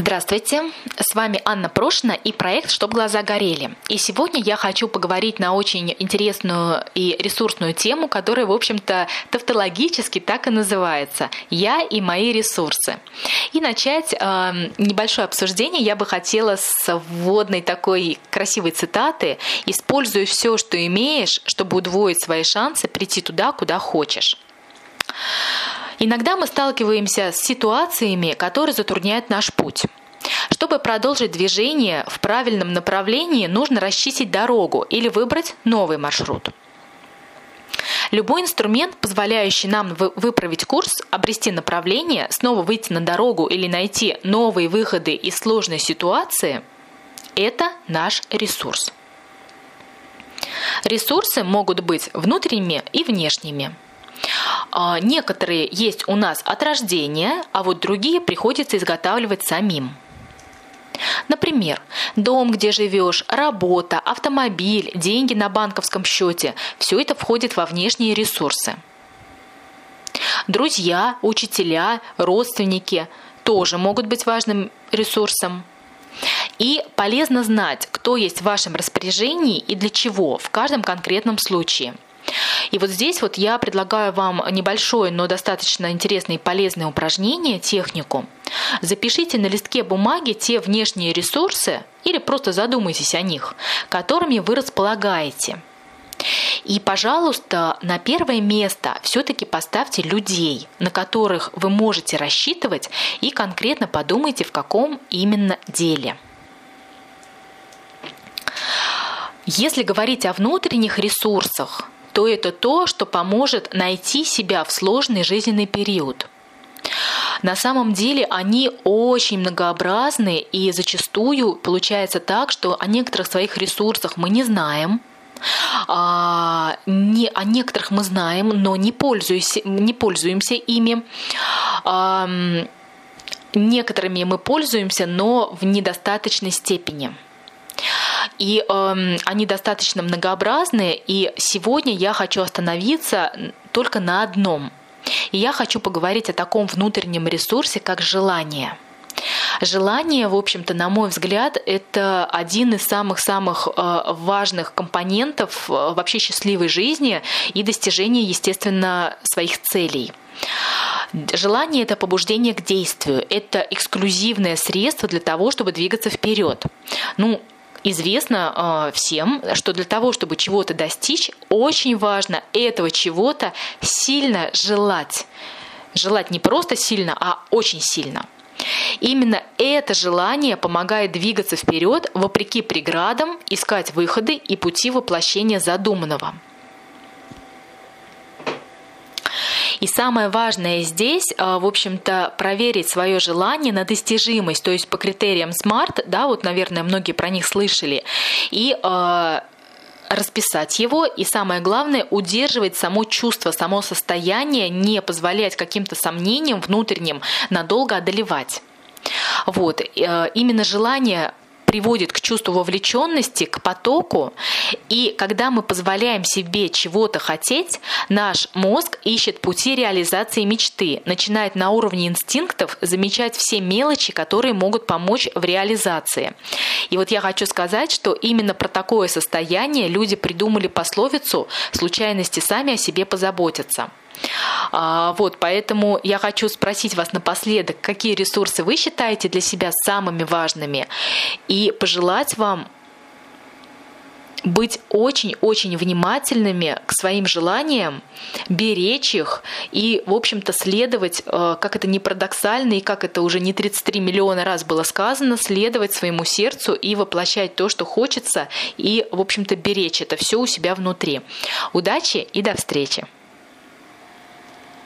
Здравствуйте, с вами Анна Прошина и проект «Чтоб глаза горели». И сегодня я хочу поговорить на очень интересную и ресурсную тему, которая, в общем-то, тавтологически так и называется «Я и мои ресурсы». И начать э, небольшое обсуждение я бы хотела с вводной такой красивой цитаты «Используй все, что имеешь, чтобы удвоить свои шансы прийти туда, куда хочешь». Иногда мы сталкиваемся с ситуациями, которые затрудняют наш путь. Чтобы продолжить движение в правильном направлении, нужно расчистить дорогу или выбрать новый маршрут. Любой инструмент, позволяющий нам выправить курс, обрести направление, снова выйти на дорогу или найти новые выходы из сложной ситуации, это наш ресурс. Ресурсы могут быть внутренними и внешними – некоторые есть у нас от рождения, а вот другие приходится изготавливать самим. Например, дом, где живешь, работа, автомобиль, деньги на банковском счете – все это входит во внешние ресурсы. Друзья, учителя, родственники тоже могут быть важным ресурсом. И полезно знать, кто есть в вашем распоряжении и для чего в каждом конкретном случае – и вот здесь вот я предлагаю вам небольшое, но достаточно интересное и полезное упражнение, технику. Запишите на листке бумаги те внешние ресурсы или просто задумайтесь о них, которыми вы располагаете. И, пожалуйста, на первое место все-таки поставьте людей, на которых вы можете рассчитывать, и конкретно подумайте, в каком именно деле. Если говорить о внутренних ресурсах, то это то, что поможет найти себя в сложный жизненный период. На самом деле они очень многообразны, и зачастую получается так, что о некоторых своих ресурсах мы не знаем, а, не, о некоторых мы знаем, но не, пользуемся, не пользуемся ими. А, некоторыми мы пользуемся, но в недостаточной степени. И э, они достаточно многообразные, и сегодня я хочу остановиться только на одном. И я хочу поговорить о таком внутреннем ресурсе, как желание. Желание, в общем-то, на мой взгляд, это один из самых-самых э, важных компонентов э, вообще счастливой жизни и достижения, естественно, своих целей. Желание – это побуждение к действию, это эксклюзивное средство для того, чтобы двигаться вперед. Ну, Известно э, всем, что для того, чтобы чего-то достичь, очень важно этого чего-то сильно желать. Желать не просто сильно, а очень сильно. Именно это желание помогает двигаться вперед, вопреки преградам, искать выходы и пути воплощения задуманного. И самое важное здесь, а, в общем-то, проверить свое желание на достижимость, то есть по критериям SMART, да, вот, наверное, многие про них слышали, и а, расписать его и самое главное удерживать само чувство, само состояние, не позволять каким-то сомнениям внутренним надолго одолевать. Вот. Э, именно желание приводит к чувству вовлеченности, к потоку. И когда мы позволяем себе чего-то хотеть, наш мозг ищет пути реализации мечты, начинает на уровне инстинктов замечать все мелочи, которые могут помочь в реализации. И вот я хочу сказать, что именно про такое состояние люди придумали пословицу «случайности сами о себе позаботятся». А, вот, поэтому я хочу спросить вас напоследок, какие ресурсы вы считаете для себя самыми важными, и пожелать вам быть очень-очень внимательными к своим желаниям, беречь их и, в общем-то, следовать, э, как это не парадоксально и как это уже не 33 миллиона раз было сказано, следовать своему сердцу и воплощать то, что хочется, и, в общем-то, беречь это все у себя внутри. Удачи и до встречи!